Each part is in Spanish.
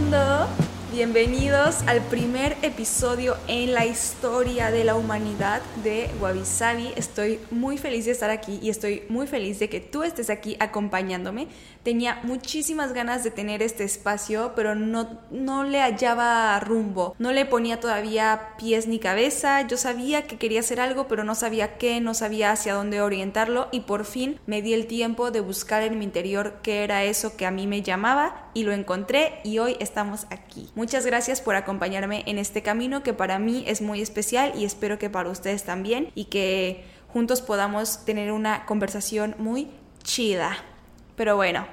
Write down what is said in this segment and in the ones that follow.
mundo! Bienvenidos al primer episodio en la historia de la humanidad de Wabi Sabi. Estoy muy feliz de estar aquí y estoy muy feliz de que tú estés aquí acompañándome. Tenía muchísimas ganas de tener este espacio, pero no, no le hallaba rumbo, no le ponía todavía pies ni cabeza. Yo sabía que quería hacer algo, pero no sabía qué, no sabía hacia dónde orientarlo y por fin me di el tiempo de buscar en mi interior qué era eso que a mí me llamaba y lo encontré y hoy estamos aquí. Muchas gracias por acompañarme en este camino que para mí es muy especial y espero que para ustedes también y que juntos podamos tener una conversación muy chida. Pero bueno,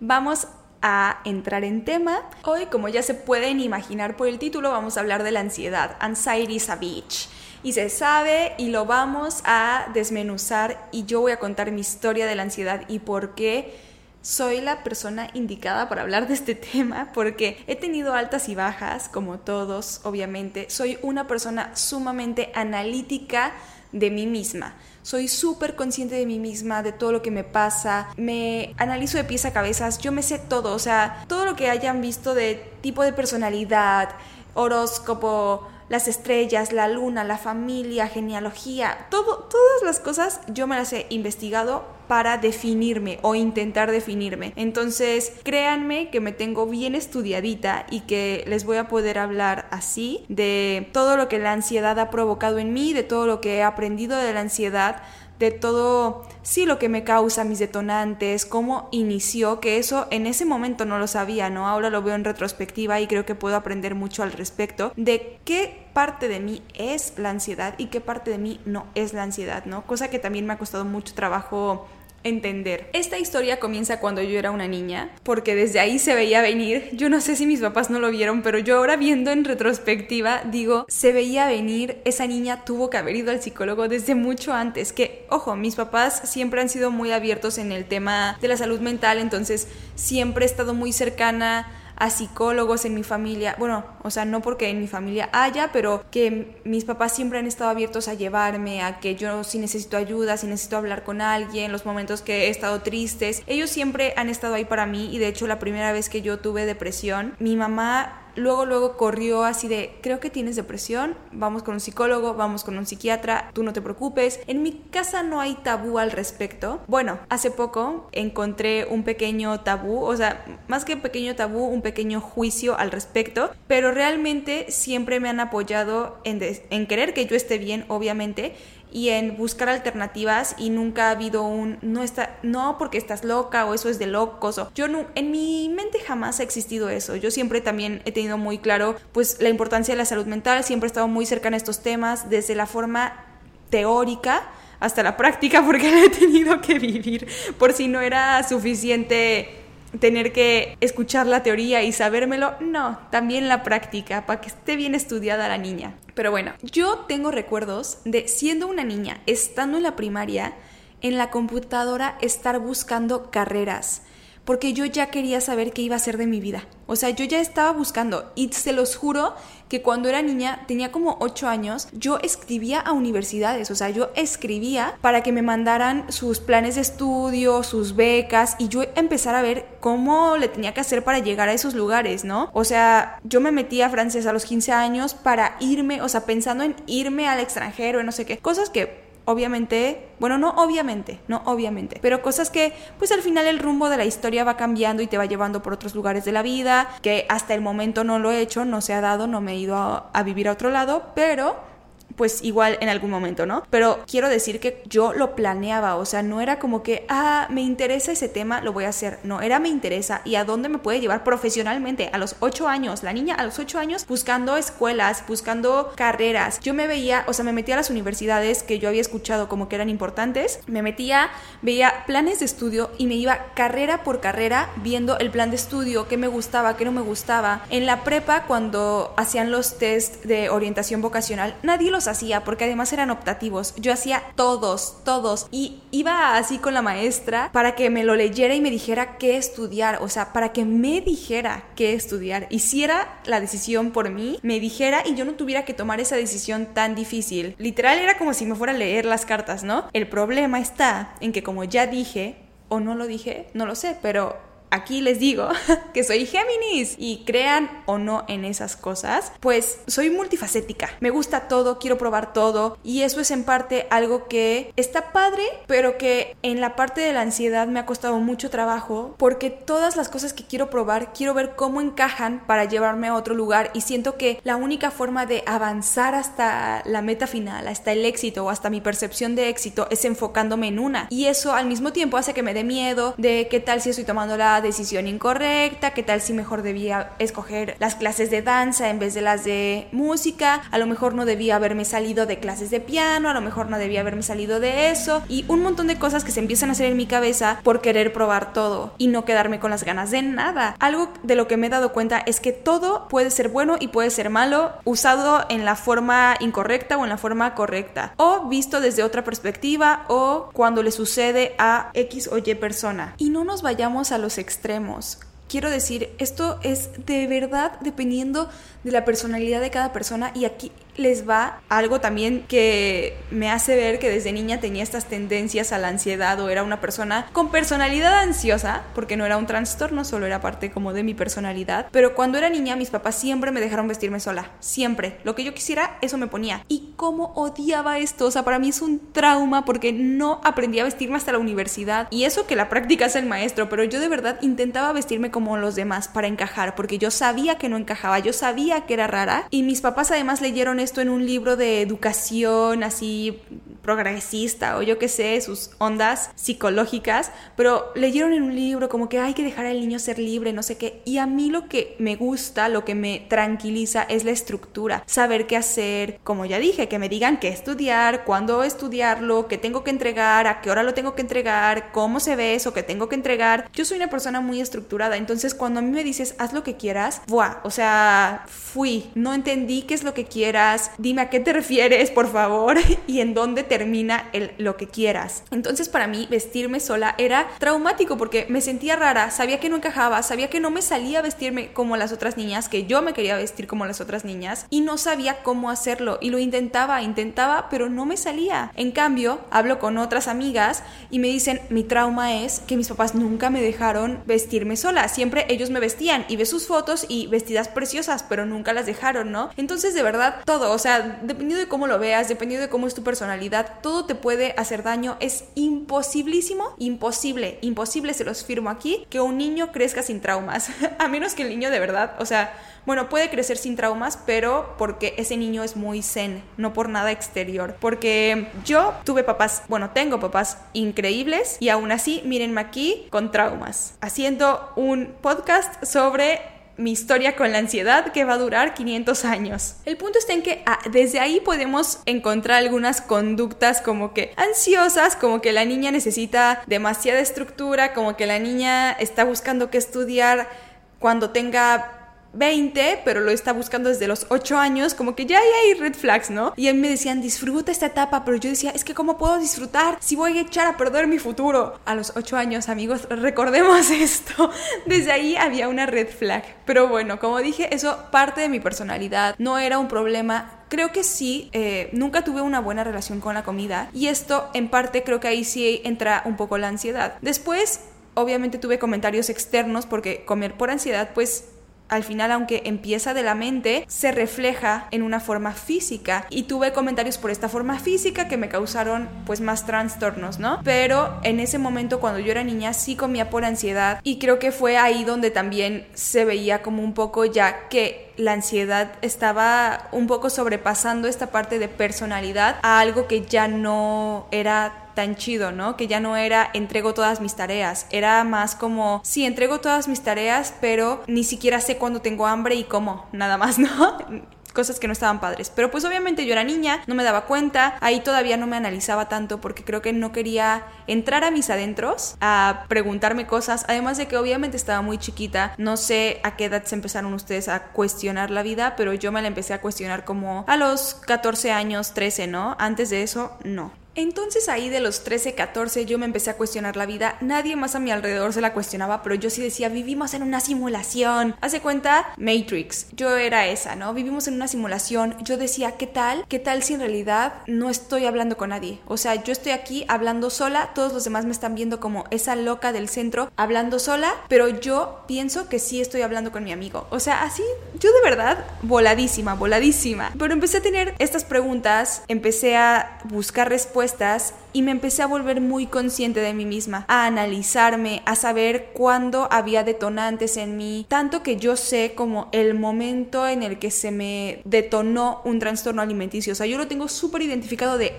vamos a entrar en tema. Hoy, como ya se pueden imaginar por el título, vamos a hablar de la ansiedad. Anxiety is a bitch. Y se sabe y lo vamos a desmenuzar y yo voy a contar mi historia de la ansiedad y por qué soy la persona indicada para hablar de este tema porque he tenido altas y bajas, como todos, obviamente. Soy una persona sumamente analítica de mí misma. Soy súper consciente de mí misma, de todo lo que me pasa. Me analizo de pies a cabezas. Yo me sé todo. O sea, todo lo que hayan visto de tipo de personalidad, horóscopo, las estrellas, la luna, la familia, genealogía, todo, todas las cosas yo me las he investigado para definirme o intentar definirme. Entonces, créanme que me tengo bien estudiadita y que les voy a poder hablar así de todo lo que la ansiedad ha provocado en mí, de todo lo que he aprendido de la ansiedad, de todo, sí, lo que me causa, mis detonantes, cómo inició, que eso en ese momento no lo sabía, ¿no? Ahora lo veo en retrospectiva y creo que puedo aprender mucho al respecto de qué parte de mí es la ansiedad y qué parte de mí no es la ansiedad, ¿no? Cosa que también me ha costado mucho trabajo entender. Esta historia comienza cuando yo era una niña, porque desde ahí se veía venir. Yo no sé si mis papás no lo vieron, pero yo ahora viendo en retrospectiva digo, se veía venir, esa niña tuvo que haber ido al psicólogo desde mucho antes, que ojo, mis papás siempre han sido muy abiertos en el tema de la salud mental, entonces siempre he estado muy cercana a psicólogos en mi familia, bueno, o sea, no porque en mi familia haya, pero que mis papás siempre han estado abiertos a llevarme, a que yo si necesito ayuda, si necesito hablar con alguien, los momentos que he estado tristes, ellos siempre han estado ahí para mí y de hecho la primera vez que yo tuve depresión, mi mamá luego, luego corrió así de, creo que tienes depresión, vamos con un psicólogo, vamos con un psiquiatra, tú no te preocupes. En mi casa no hay tabú al respecto. Bueno, hace poco encontré un pequeño tabú, o sea, más que pequeño tabú, un pequeño juicio al respecto, pero realmente siempre me han apoyado en, en querer que yo esté bien, obviamente, y en buscar alternativas y nunca ha habido un no está no porque estás loca o eso es de locos o yo no en mi mente jamás ha existido eso. Yo siempre también he tenido muy claro pues la importancia de la salud mental siempre he estado muy cercana a estos temas desde la forma teórica hasta la práctica porque la he tenido que vivir por si no era suficiente tener que escuchar la teoría y sabérmelo, no, también la práctica, para que esté bien estudiada la niña. Pero bueno, yo tengo recuerdos de siendo una niña, estando en la primaria, en la computadora estar buscando carreras porque yo ya quería saber qué iba a ser de mi vida. O sea, yo ya estaba buscando y se los juro que cuando era niña, tenía como 8 años, yo escribía a universidades, o sea, yo escribía para que me mandaran sus planes de estudio, sus becas y yo empezar a ver cómo le tenía que hacer para llegar a esos lugares, ¿no? O sea, yo me metí a francés a los 15 años para irme, o sea, pensando en irme al extranjero, y no sé qué, cosas que obviamente, bueno, no obviamente, no obviamente, pero cosas que pues al final el rumbo de la historia va cambiando y te va llevando por otros lugares de la vida, que hasta el momento no lo he hecho, no se ha dado, no me he ido a, a vivir a otro lado, pero pues igual en algún momento, ¿no? Pero quiero decir que yo lo planeaba, o sea, no era como que, ah, me interesa ese tema, lo voy a hacer. No, era me interesa y a dónde me puede llevar profesionalmente. A los ocho años, la niña a los ocho años buscando escuelas, buscando carreras. Yo me veía, o sea, me metía a las universidades que yo había escuchado como que eran importantes, me metía, veía planes de estudio y me iba carrera por carrera viendo el plan de estudio, qué me gustaba, qué no me gustaba. En la prepa, cuando hacían los test de orientación vocacional, nadie los hacía porque además eran optativos. Yo hacía todos, todos. Y iba así con la maestra para que me lo leyera y me dijera qué estudiar. O sea, para que me dijera qué estudiar. Hiciera la decisión por mí, me dijera y yo no tuviera que tomar esa decisión tan difícil. Literal era como si me fuera a leer las cartas, ¿no? El problema está en que como ya dije, o no lo dije, no lo sé, pero aquí les digo que soy Géminis y crean o no en esas cosas, pues soy multifacética. Me gusta todo, quiero probar todo y eso es en parte algo que está padre, pero que en la parte de la ansiedad me ha costado mucho trabajo porque todas las cosas que quiero probar quiero ver cómo encajan para llevarme a otro lugar y siento que la única forma de avanzar hasta la meta final, hasta el éxito o hasta mi percepción de éxito es enfocándome en una y eso al mismo tiempo hace que me dé miedo de qué tal si estoy tomando la decisión incorrecta, qué tal si mejor debía escoger las clases de danza en vez de las de música, a lo mejor no debía haberme salido de clases de piano, a lo mejor no debía haberme salido de eso y un montón de cosas que se empiezan a hacer en mi cabeza por querer probar todo y no quedarme con las ganas de nada. Algo de lo que me he dado cuenta es que todo puede ser bueno y puede ser malo usado en la forma incorrecta o en la forma correcta o visto desde otra perspectiva o cuando le sucede a X o Y persona. Y no nos vayamos a los extremos. Quiero decir, esto es de verdad dependiendo de la personalidad de cada persona y aquí les va algo también que me hace ver que desde niña tenía estas tendencias a la ansiedad o era una persona con personalidad ansiosa, porque no era un trastorno, solo era parte como de mi personalidad. Pero cuando era niña mis papás siempre me dejaron vestirme sola, siempre. Lo que yo quisiera, eso me ponía. Y cómo odiaba esto, o sea, para mí es un trauma porque no aprendí a vestirme hasta la universidad. Y eso que la práctica es el maestro, pero yo de verdad intentaba vestirme como los demás para encajar, porque yo sabía que no encajaba, yo sabía que era rara. Y mis papás además leyeron esto en un libro de educación así progresista o yo qué sé, sus ondas psicológicas, pero leyeron en un libro como que hay que dejar al niño ser libre, no sé qué. Y a mí lo que me gusta, lo que me tranquiliza es la estructura, saber qué hacer, como ya dije, que me digan qué estudiar, cuándo estudiarlo, qué tengo que entregar, a qué hora lo tengo que entregar, cómo se ve eso que tengo que entregar. Yo soy una persona muy estructurada, entonces cuando a mí me dices haz lo que quieras, ¡buah! O sea, fui, no entendí qué es lo que quieras, dime a qué te refieres, por favor, y en dónde termina lo que quieras. Entonces para mí vestirme sola era traumático porque me sentía rara, sabía que no encajaba, sabía que no me salía a vestirme como las otras niñas, que yo me quería vestir como las otras niñas y no sabía cómo hacerlo y lo intentaba, intentaba, pero no me salía. En cambio, hablo con otras amigas y me dicen, mi trauma es que mis papás nunca me dejaron vestirme sola, siempre ellos me vestían y ves sus fotos y vestidas preciosas, pero nunca las dejaron, ¿no? Entonces de verdad todo, o sea, dependiendo de cómo lo veas, dependiendo de cómo es tu personalidad, todo te puede hacer daño. Es imposibilísimo, imposible, imposible, se los firmo aquí, que un niño crezca sin traumas. a menos que el niño de verdad, o sea, bueno, puede crecer sin traumas, pero porque ese niño es muy zen, no por nada exterior. Porque yo tuve papás, bueno, tengo papás increíbles y aún así, mírenme aquí con traumas, haciendo un podcast sobre mi historia con la ansiedad que va a durar 500 años. El punto está en que ah, desde ahí podemos encontrar algunas conductas como que ansiosas, como que la niña necesita demasiada estructura, como que la niña está buscando qué estudiar cuando tenga 20, pero lo está buscando desde los 8 años, como que ya hay red flags, ¿no? Y a mí me decían, disfruta esta etapa, pero yo decía, es que ¿cómo puedo disfrutar si voy a echar a perder mi futuro? A los 8 años, amigos, recordemos esto. Desde ahí había una red flag. Pero bueno, como dije, eso parte de mi personalidad, no era un problema Creo que sí, eh, nunca tuve una buena relación con la comida y esto en parte creo que ahí sí entra un poco la ansiedad. Después, obviamente tuve comentarios externos porque comer por ansiedad pues al final, aunque empieza de la mente, se refleja en una forma física. Y tuve comentarios por esta forma física que me causaron pues más trastornos, ¿no? Pero en ese momento cuando yo era niña sí comía por ansiedad y creo que fue ahí donde también se veía como un poco ya que la ansiedad estaba un poco sobrepasando esta parte de personalidad a algo que ya no era tan chido, ¿no? Que ya no era entrego todas mis tareas, era más como, sí, entrego todas mis tareas, pero ni siquiera sé cuándo tengo hambre y cómo, nada más, ¿no? cosas que no estaban padres. Pero pues obviamente yo era niña, no me daba cuenta, ahí todavía no me analizaba tanto porque creo que no quería entrar a mis adentros a preguntarme cosas, además de que obviamente estaba muy chiquita, no sé a qué edad se empezaron ustedes a cuestionar la vida, pero yo me la empecé a cuestionar como a los 14 años, 13, ¿no? Antes de eso, no. Entonces ahí de los 13, 14 yo me empecé a cuestionar la vida. Nadie más a mi alrededor se la cuestionaba, pero yo sí decía, vivimos en una simulación. Hace cuenta Matrix. Yo era esa, ¿no? Vivimos en una simulación. Yo decía, ¿qué tal? ¿Qué tal si en realidad no estoy hablando con nadie? O sea, yo estoy aquí hablando sola, todos los demás me están viendo como esa loca del centro hablando sola, pero yo pienso que sí estoy hablando con mi amigo. O sea, así, yo de verdad, voladísima, voladísima. Pero empecé a tener estas preguntas, empecé a buscar respuestas y me empecé a volver muy consciente de mí misma, a analizarme, a saber cuándo había detonantes en mí, tanto que yo sé como el momento en el que se me detonó un trastorno alimenticio. O sea, yo lo tengo súper identificado de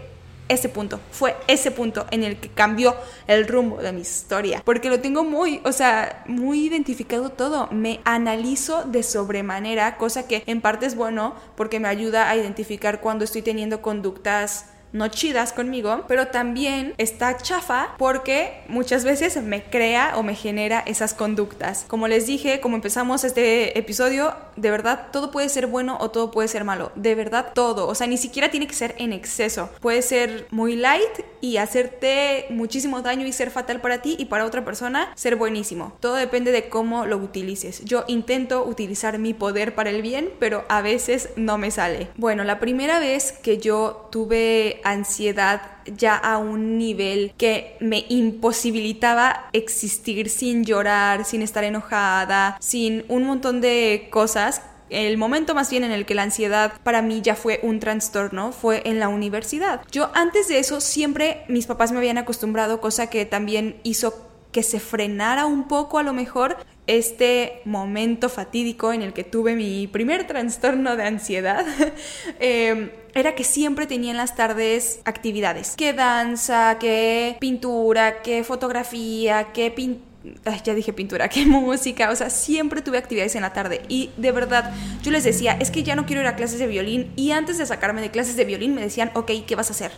ese punto, fue ese punto en el que cambió el rumbo de mi historia, porque lo tengo muy, o sea, muy identificado todo, me analizo de sobremanera, cosa que en parte es bueno porque me ayuda a identificar cuando estoy teniendo conductas no chidas conmigo, pero también está chafa porque muchas veces me crea o me genera esas conductas. Como les dije, como empezamos este episodio, de verdad todo puede ser bueno o todo puede ser malo. De verdad todo. O sea, ni siquiera tiene que ser en exceso. Puede ser muy light y hacerte muchísimo daño y ser fatal para ti y para otra persona ser buenísimo. Todo depende de cómo lo utilices. Yo intento utilizar mi poder para el bien, pero a veces no me sale. Bueno, la primera vez que yo tuve ansiedad ya a un nivel que me imposibilitaba existir sin llorar, sin estar enojada, sin un montón de cosas el momento más bien en el que la ansiedad para mí ya fue un trastorno fue en la universidad. Yo antes de eso siempre mis papás me habían acostumbrado, cosa que también hizo que se frenara un poco a lo mejor este momento fatídico en el que tuve mi primer trastorno de ansiedad. eh, era que siempre tenía en las tardes actividades. Que danza, que pintura, que fotografía, que pintura ya dije pintura, que música, o sea, siempre tuve actividades en la tarde y de verdad yo les decía, es que ya no quiero ir a clases de violín y antes de sacarme de clases de violín me decían, ok, ¿qué vas a hacer?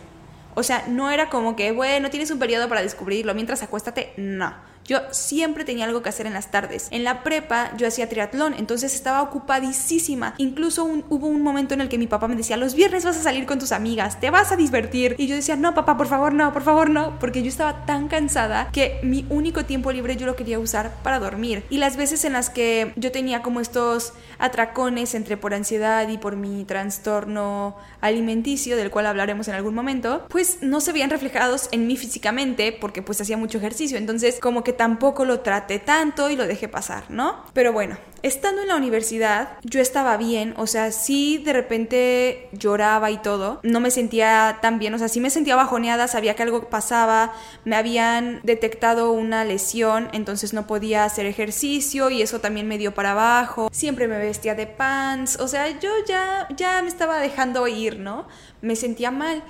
O sea, no era como que, bueno, tienes un periodo para descubrirlo mientras acuéstate, no yo siempre tenía algo que hacer en las tardes. En la prepa yo hacía triatlón, entonces estaba ocupadísima. Incluso hubo un momento en el que mi papá me decía, los viernes vas a salir con tus amigas, te vas a divertir. Y yo decía, no, papá, por favor, no, por favor, no, porque yo estaba tan cansada que mi único tiempo libre yo lo quería usar para dormir. Y las veces en las que yo tenía como estos atracones entre por ansiedad y por mi trastorno alimenticio, del cual hablaremos en algún momento, pues no se veían reflejados en mí físicamente porque pues hacía mucho ejercicio. Entonces como que tampoco lo traté tanto y lo dejé pasar, ¿no? Pero bueno, estando en la universidad, yo estaba bien, o sea, sí de repente lloraba y todo, no me sentía tan bien, o sea, sí me sentía bajoneada, sabía que algo pasaba, me habían detectado una lesión, entonces no podía hacer ejercicio y eso también me dio para abajo, siempre me vestía de pants, o sea, yo ya, ya me estaba dejando ir, ¿no? Me sentía mal.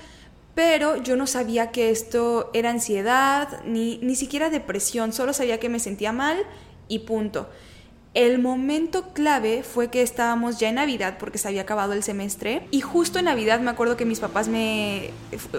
Pero yo no sabía que esto era ansiedad, ni, ni siquiera depresión, solo sabía que me sentía mal y punto. El momento clave fue que estábamos ya en Navidad porque se había acabado el semestre y justo en Navidad me acuerdo que mis papás me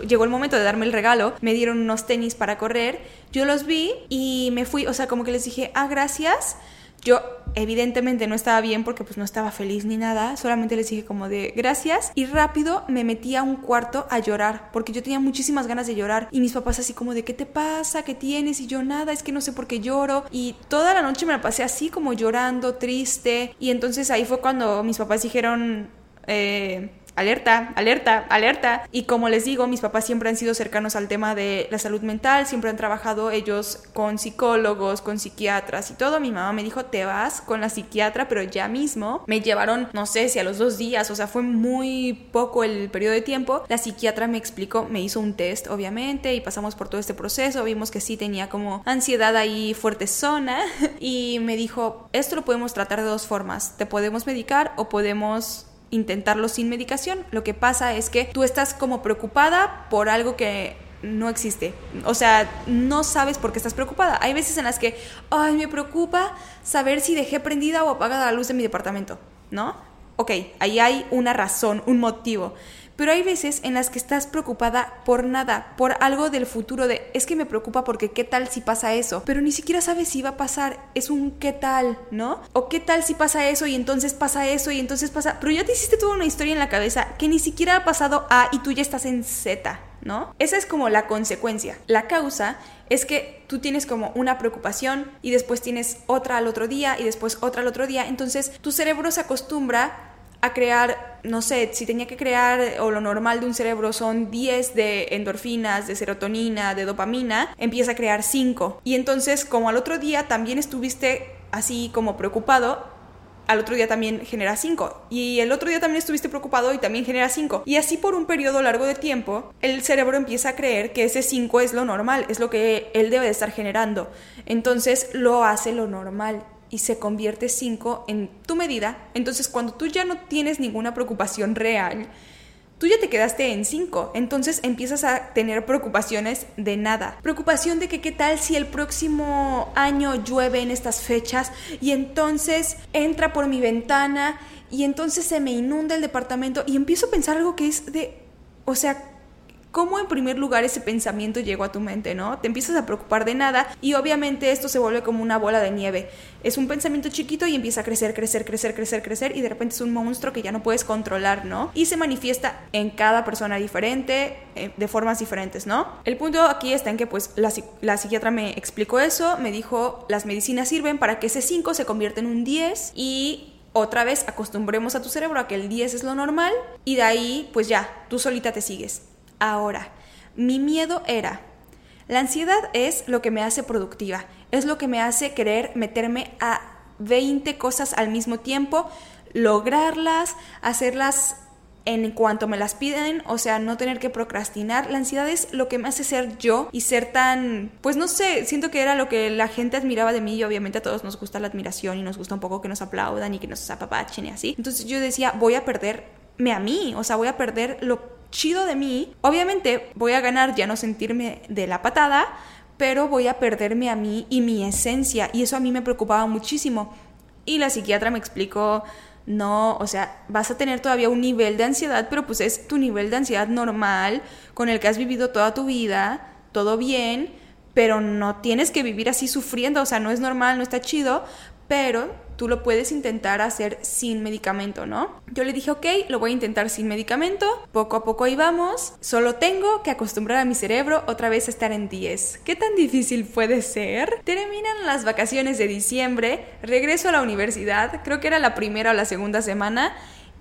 llegó el momento de darme el regalo, me dieron unos tenis para correr, yo los vi y me fui, o sea, como que les dije, "Ah, gracias." Yo evidentemente no estaba bien porque pues no estaba feliz ni nada, solamente les dije como de gracias y rápido me metí a un cuarto a llorar porque yo tenía muchísimas ganas de llorar y mis papás así como de ¿qué te pasa? ¿qué tienes? y yo nada, es que no sé por qué lloro y toda la noche me la pasé así como llorando, triste y entonces ahí fue cuando mis papás dijeron eh, alerta, alerta, alerta. Y como les digo, mis papás siempre han sido cercanos al tema de la salud mental, siempre han trabajado ellos con psicólogos, con psiquiatras y todo. Mi mamá me dijo, te vas con la psiquiatra, pero ya mismo me llevaron, no sé si a los dos días, o sea, fue muy poco el periodo de tiempo. La psiquiatra me explicó, me hizo un test, obviamente, y pasamos por todo este proceso. Vimos que sí tenía como ansiedad ahí fuerte zona y me dijo, esto lo podemos tratar de dos formas. Te podemos medicar o podemos intentarlo sin medicación. Lo que pasa es que tú estás como preocupada por algo que no existe. O sea, no sabes por qué estás preocupada. Hay veces en las que, ay, me preocupa saber si dejé prendida o apagada la luz de mi departamento, ¿no? Ok, ahí hay una razón, un motivo. Pero hay veces en las que estás preocupada por nada, por algo del futuro de es que me preocupa porque qué tal si pasa eso, pero ni siquiera sabes si va a pasar, es un qué tal, ¿no? O qué tal si pasa eso y entonces pasa eso y entonces pasa, pero ya te hiciste toda una historia en la cabeza que ni siquiera ha pasado A y tú ya estás en Z. ¿No? Esa es como la consecuencia. La causa es que tú tienes como una preocupación y después tienes otra al otro día y después otra al otro día. Entonces tu cerebro se acostumbra a crear, no sé, si tenía que crear, o lo normal de un cerebro son 10 de endorfinas, de serotonina, de dopamina, empieza a crear 5. Y entonces, como al otro día también estuviste así como preocupado, al otro día también genera 5. Y el otro día también estuviste preocupado y también genera 5. Y así por un periodo largo de tiempo, el cerebro empieza a creer que ese 5 es lo normal, es lo que él debe de estar generando. Entonces lo hace lo normal y se convierte 5 en tu medida, entonces cuando tú ya no tienes ninguna preocupación real, tú ya te quedaste en 5, entonces empiezas a tener preocupaciones de nada. Preocupación de que qué tal si el próximo año llueve en estas fechas y entonces entra por mi ventana y entonces se me inunda el departamento y empiezo a pensar algo que es de, o sea, cómo en primer lugar ese pensamiento llegó a tu mente, ¿no? Te empiezas a preocupar de nada y obviamente esto se vuelve como una bola de nieve. Es un pensamiento chiquito y empieza a crecer, crecer, crecer, crecer, crecer y de repente es un monstruo que ya no puedes controlar, ¿no? Y se manifiesta en cada persona diferente, eh, de formas diferentes, ¿no? El punto aquí está en que pues la, la psiquiatra me explicó eso, me dijo las medicinas sirven para que ese 5 se convierta en un 10 y otra vez acostumbremos a tu cerebro a que el 10 es lo normal y de ahí pues ya, tú solita te sigues. Ahora, mi miedo era, la ansiedad es lo que me hace productiva, es lo que me hace querer meterme a 20 cosas al mismo tiempo, lograrlas, hacerlas en cuanto me las piden, o sea, no tener que procrastinar. La ansiedad es lo que me hace ser yo y ser tan, pues no sé, siento que era lo que la gente admiraba de mí y obviamente a todos nos gusta la admiración y nos gusta un poco que nos aplaudan y que nos apapachen y así. Entonces yo decía, voy a perderme a mí, o sea, voy a perder lo chido de mí, obviamente voy a ganar ya no sentirme de la patada, pero voy a perderme a mí y mi esencia. Y eso a mí me preocupaba muchísimo. Y la psiquiatra me explicó, no, o sea, vas a tener todavía un nivel de ansiedad, pero pues es tu nivel de ansiedad normal, con el que has vivido toda tu vida, todo bien, pero no tienes que vivir así sufriendo, o sea, no es normal, no está chido, pero tú lo puedes intentar hacer sin medicamento, ¿no? Yo le dije, ok, lo voy a intentar sin medicamento, poco a poco ahí vamos, solo tengo que acostumbrar a mi cerebro otra vez a estar en 10. ¿Qué tan difícil puede ser? Terminan las vacaciones de diciembre, regreso a la universidad, creo que era la primera o la segunda semana,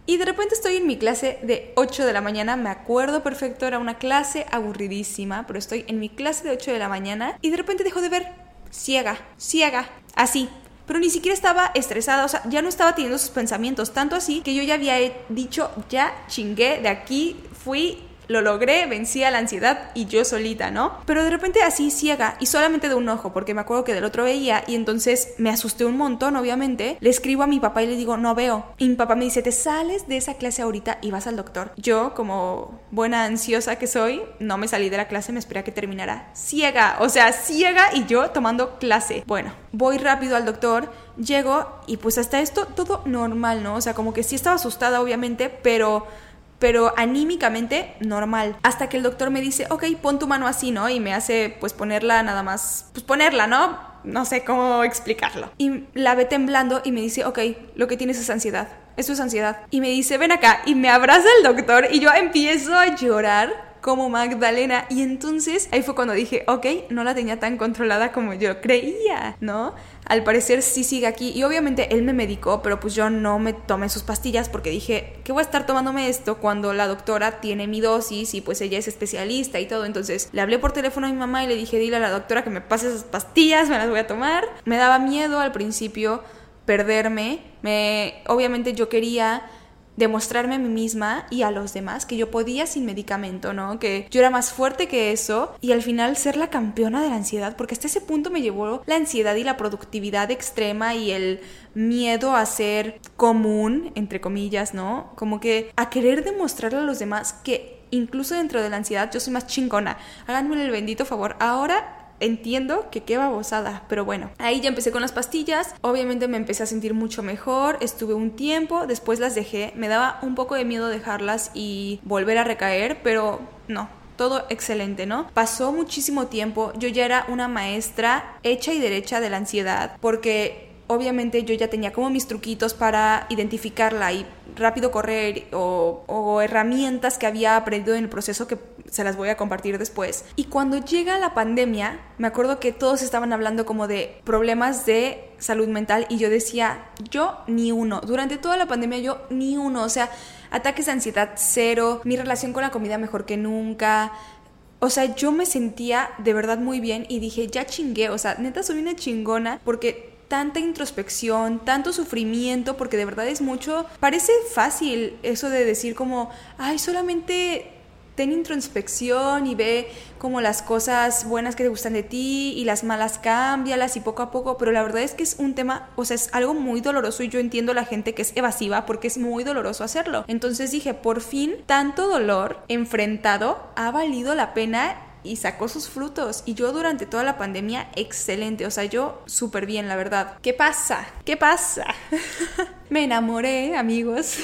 y de repente estoy en mi clase de 8 de la mañana, me acuerdo perfecto, era una clase aburridísima, pero estoy en mi clase de 8 de la mañana y de repente dejo de ver ciega, ciega, así, pero ni siquiera estaba estresada, o sea, ya no estaba teniendo sus pensamientos, tanto así que yo ya había dicho, ya chingué, de aquí fui lo logré, vencí a la ansiedad y yo solita, ¿no? Pero de repente así ciega y solamente de un ojo, porque me acuerdo que del otro veía y entonces me asusté un montón, obviamente. Le escribo a mi papá y le digo, no veo. Y mi papá me dice, te sales de esa clase ahorita y vas al doctor. Yo, como buena ansiosa que soy, no me salí de la clase, me esperé a que terminara ciega, o sea, ciega y yo tomando clase. Bueno, voy rápido al doctor llego y pues hasta esto todo normal, ¿no? O sea, como que sí estaba asustada obviamente, pero pero anímicamente normal. Hasta que el doctor me dice, ok, pon tu mano así, ¿no? Y me hace pues ponerla nada más, pues ponerla, ¿no? No sé cómo explicarlo. Y la ve temblando y me dice, ok, lo que tienes es ansiedad. Eso es ansiedad. Y me dice, ven acá. Y me abraza el doctor y yo empiezo a llorar como Magdalena. Y entonces ahí fue cuando dije, ok, no la tenía tan controlada como yo creía, ¿no? al parecer sí sigue aquí y obviamente él me medicó, pero pues yo no me tomé sus pastillas porque dije, ¿qué voy a estar tomándome esto cuando la doctora tiene mi dosis y pues ella es especialista y todo? Entonces le hablé por teléfono a mi mamá y le dije, dile a la doctora que me pase esas pastillas, me las voy a tomar. Me daba miedo al principio perderme, me obviamente yo quería demostrarme a mí misma y a los demás que yo podía sin medicamento, ¿no? Que yo era más fuerte que eso y al final ser la campeona de la ansiedad, porque hasta ese punto me llevó la ansiedad y la productividad extrema y el miedo a ser común, entre comillas, ¿no? Como que a querer demostrarle a los demás que incluso dentro de la ansiedad yo soy más chingona. Háganme el bendito favor. Ahora entiendo que qué babosada, pero bueno, ahí ya empecé con las pastillas, obviamente me empecé a sentir mucho mejor, estuve un tiempo, después las dejé, me daba un poco de miedo dejarlas y volver a recaer, pero no, todo excelente, ¿no? Pasó muchísimo tiempo, yo ya era una maestra hecha y derecha de la ansiedad, porque obviamente yo ya tenía como mis truquitos para identificarla y rápido correr o, herramientas que había aprendido en el proceso que se las voy a compartir después. Y cuando llega la pandemia, me acuerdo que todos estaban hablando como de problemas de salud mental y yo decía, yo ni uno. Durante toda la pandemia yo ni uno. O sea, ataques de ansiedad cero, mi relación con la comida mejor que nunca. O sea, yo me sentía de verdad muy bien y dije, ya chingué, o sea, neta soy una chingona porque tanta introspección, tanto sufrimiento, porque de verdad es mucho, parece fácil eso de decir como, ay, solamente ten introspección y ve como las cosas buenas que te gustan de ti y las malas cámbialas y poco a poco, pero la verdad es que es un tema, o sea, es algo muy doloroso y yo entiendo a la gente que es evasiva porque es muy doloroso hacerlo. Entonces dije, por fin, tanto dolor enfrentado ha valido la pena y sacó sus frutos. Y yo durante toda la pandemia, excelente. O sea, yo súper bien, la verdad. ¿Qué pasa? ¿Qué pasa? Me enamoré, amigos.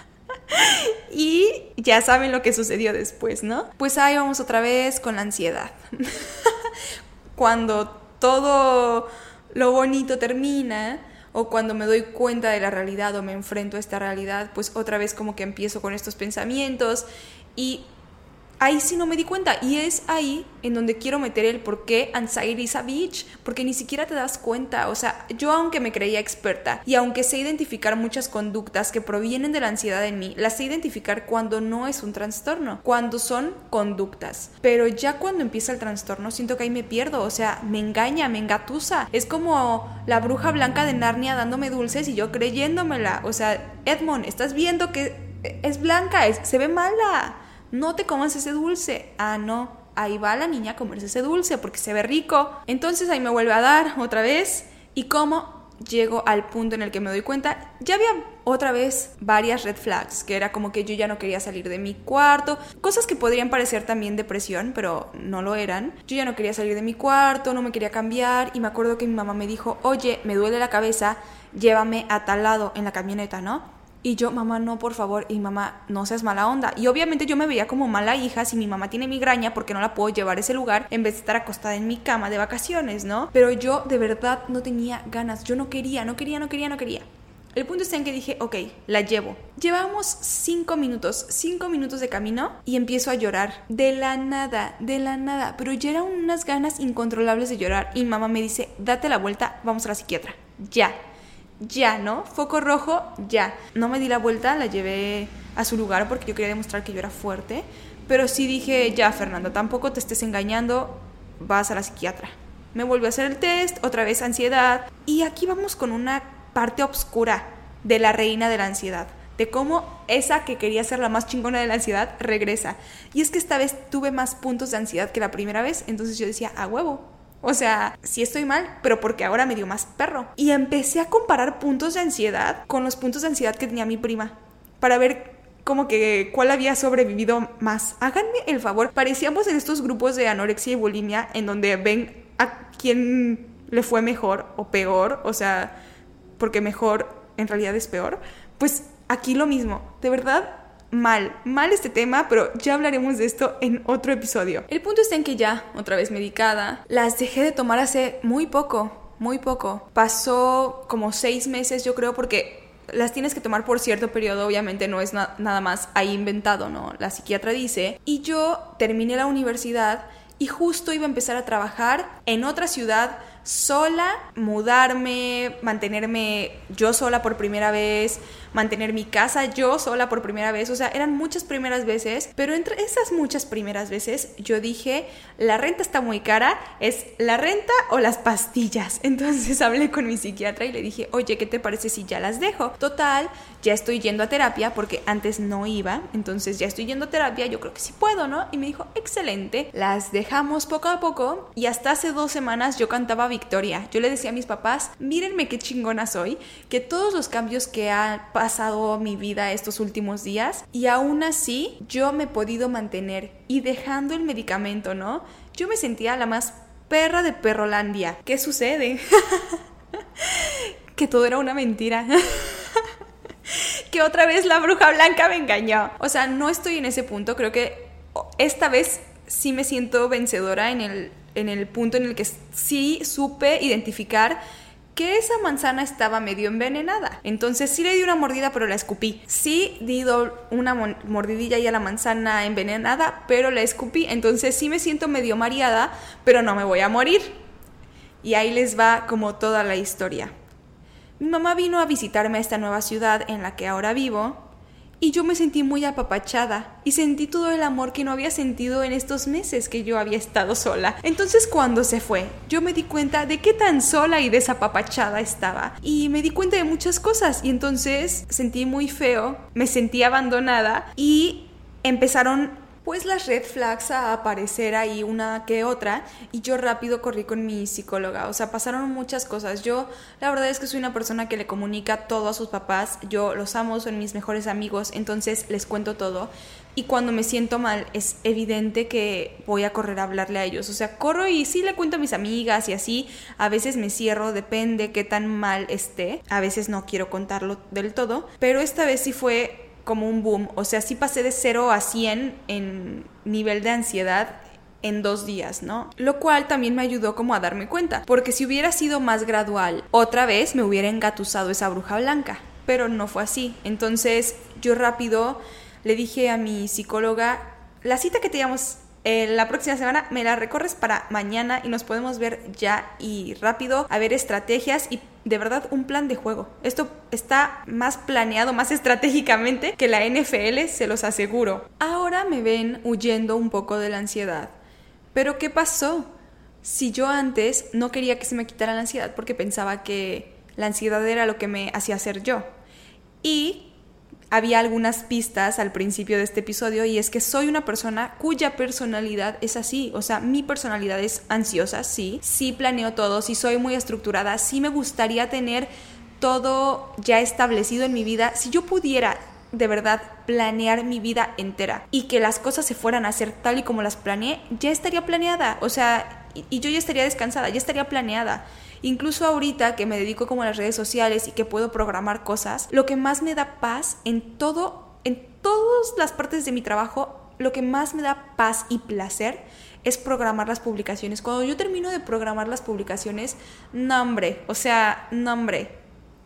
y ya saben lo que sucedió después, ¿no? Pues ahí vamos otra vez con la ansiedad. cuando todo lo bonito termina, o cuando me doy cuenta de la realidad o me enfrento a esta realidad, pues otra vez como que empiezo con estos pensamientos y ahí sí no me di cuenta. Y es ahí en donde quiero meter el por qué anxiety is a bitch, porque ni siquiera te das cuenta. O sea, yo aunque me creía experta y aunque sé identificar muchas conductas que provienen de la ansiedad en mí, las sé identificar cuando no es un trastorno, cuando son conductas. Pero ya cuando empieza el trastorno, siento que ahí me pierdo. O sea, me engaña, me engatusa. Es como la bruja blanca de Narnia dándome dulces y yo creyéndomela. O sea, Edmond, estás viendo que es blanca, es, se ve mala no te comas ese dulce. Ah, no, ahí va la niña a comerse ese dulce porque se ve rico. Entonces ahí me vuelve a dar otra vez y como llego al punto en el que me doy cuenta, ya había otra vez varias red flags, que era como que yo ya no quería salir de mi cuarto, cosas que podrían parecer también depresión, pero no lo eran. Yo ya no quería salir de mi cuarto, no me quería cambiar y me acuerdo que mi mamá me dijo, oye, me duele la cabeza, llévame a tal lado en la camioneta, ¿no? Y yo, mamá, no, por favor, y mamá, no seas mala onda. Y obviamente yo me veía como mala hija si mi mamá tiene migraña porque no la puedo llevar a ese lugar en vez de estar acostada en mi cama de vacaciones, ¿no? Pero yo de verdad no tenía ganas, yo no quería, no quería, no quería, no quería. El punto está en que dije, ok, la llevo. Llevamos cinco minutos, cinco minutos de camino y empiezo a llorar. De la nada, de la nada. Pero ya eran unas ganas incontrolables de llorar. Y mamá me dice, date la vuelta, vamos a la psiquiatra. Ya ya, ¿no? Foco rojo, ya. No me di la vuelta, la llevé a su lugar porque yo quería demostrar que yo era fuerte. Pero sí dije, ya, Fernanda, tampoco te estés engañando, vas a la psiquiatra. Me volvió a hacer el test, otra vez ansiedad. Y aquí vamos con una parte oscura de la reina de la ansiedad. De cómo esa que quería ser la más chingona de la ansiedad regresa. Y es que esta vez tuve más puntos de ansiedad que la primera vez. Entonces yo decía, a huevo, o sea, sí estoy mal, pero porque ahora me dio más perro. Y empecé a comparar puntos de ansiedad con los puntos de ansiedad que tenía mi prima. Para ver como que cuál había sobrevivido más. Háganme el favor. Parecíamos en estos grupos de anorexia y bulimia en donde ven a quién le fue mejor o peor. O sea, porque mejor en realidad es peor. Pues aquí lo mismo. De verdad, mal, mal este tema, pero ya hablaremos de esto en otro episodio. El punto está en que ya, otra vez medicada, las dejé de tomar hace muy poco, muy poco. Pasó como seis meses, yo creo, porque las tienes que tomar por cierto periodo, obviamente no es nada más ahí inventado, ¿no? La psiquiatra dice. Y yo terminé la universidad y justo iba a empezar a trabajar en otra ciudad sola, mudarme, mantenerme yo sola por primera vez, mantener mi casa yo sola por primera vez. O sea, eran muchas primeras veces, pero entre esas muchas primeras veces yo dije, la renta está muy cara, es la renta o las pastillas. Entonces hablé con mi psiquiatra y le dije, oye, ¿qué te parece si ya las dejo? Total, ya estoy yendo a terapia porque antes no iba, entonces ya estoy yendo a terapia, yo creo que sí puedo, ¿no? Y me dijo, excelente, las dejamos poco a poco y hasta hace dos semanas yo cantaba victoria. Yo le decía a mis papás, mírenme qué chingona soy, que todos los cambios que ha pasado mi vida estos últimos días y aún así yo me he podido mantener y dejando el medicamento, ¿no? Yo me sentía la más perra de Perrolandia. ¿Qué sucede? que todo era una mentira. que otra vez la bruja blanca me engañó. O sea, no estoy en ese punto. Creo que esta vez sí me siento vencedora en el, en el punto en el que sí supe identificar que esa manzana estaba medio envenenada. Entonces sí le di una mordida, pero la escupí. Sí di una mordidilla y a la manzana envenenada, pero la escupí. Entonces sí me siento medio mareada, pero no me voy a morir. Y ahí les va como toda la historia. Mi mamá vino a visitarme a esta nueva ciudad en la que ahora vivo y yo me sentí muy apapachada y sentí todo el amor que no había sentido en estos meses que yo había estado sola. Entonces cuando se fue, yo me di cuenta de qué tan sola y desapapachada estaba y me di cuenta de muchas cosas y entonces sentí muy feo, me sentí abandonada y empezaron pues las red flags a aparecer ahí una que otra y yo rápido corrí con mi psicóloga. O sea, pasaron muchas cosas. Yo la verdad es que soy una persona que le comunica todo a sus papás. Yo los amo, son mis mejores amigos, entonces les cuento todo. Y cuando me siento mal es evidente que voy a correr a hablarle a ellos. O sea, corro y sí le cuento a mis amigas y así. A veces me cierro, depende qué tan mal esté. A veces no quiero contarlo del todo. Pero esta vez sí fue como un boom. O sea, sí pasé de 0 a 100 en nivel de ansiedad en dos días, ¿no? Lo cual también me ayudó como a darme cuenta, porque si hubiera sido más gradual, otra vez me hubiera engatusado esa bruja blanca, pero no fue así. Entonces yo rápido le dije a mi psicóloga, la cita que teníamos eh, la próxima semana me la recorres para mañana y nos podemos ver ya y rápido a ver estrategias y de verdad un plan de juego. Esto está más planeado, más estratégicamente que la NFL, se los aseguro. Ahora me ven huyendo un poco de la ansiedad. Pero ¿qué pasó? Si yo antes no quería que se me quitara la ansiedad porque pensaba que la ansiedad era lo que me hacía ser yo. Y había algunas pistas al principio de este episodio y es que soy una persona cuya personalidad es así, o sea, mi personalidad es ansiosa, sí, sí planeo todo, sí soy muy estructurada, sí me gustaría tener todo ya establecido en mi vida, si yo pudiera de verdad planear mi vida entera y que las cosas se fueran a hacer tal y como las planeé, ya estaría planeada, o sea, y yo ya estaría descansada, ya estaría planeada. Incluso ahorita que me dedico como a las redes sociales y que puedo programar cosas, lo que más me da paz en todo, en todas las partes de mi trabajo, lo que más me da paz y placer es programar las publicaciones. Cuando yo termino de programar las publicaciones, nombre, o sea, nombre.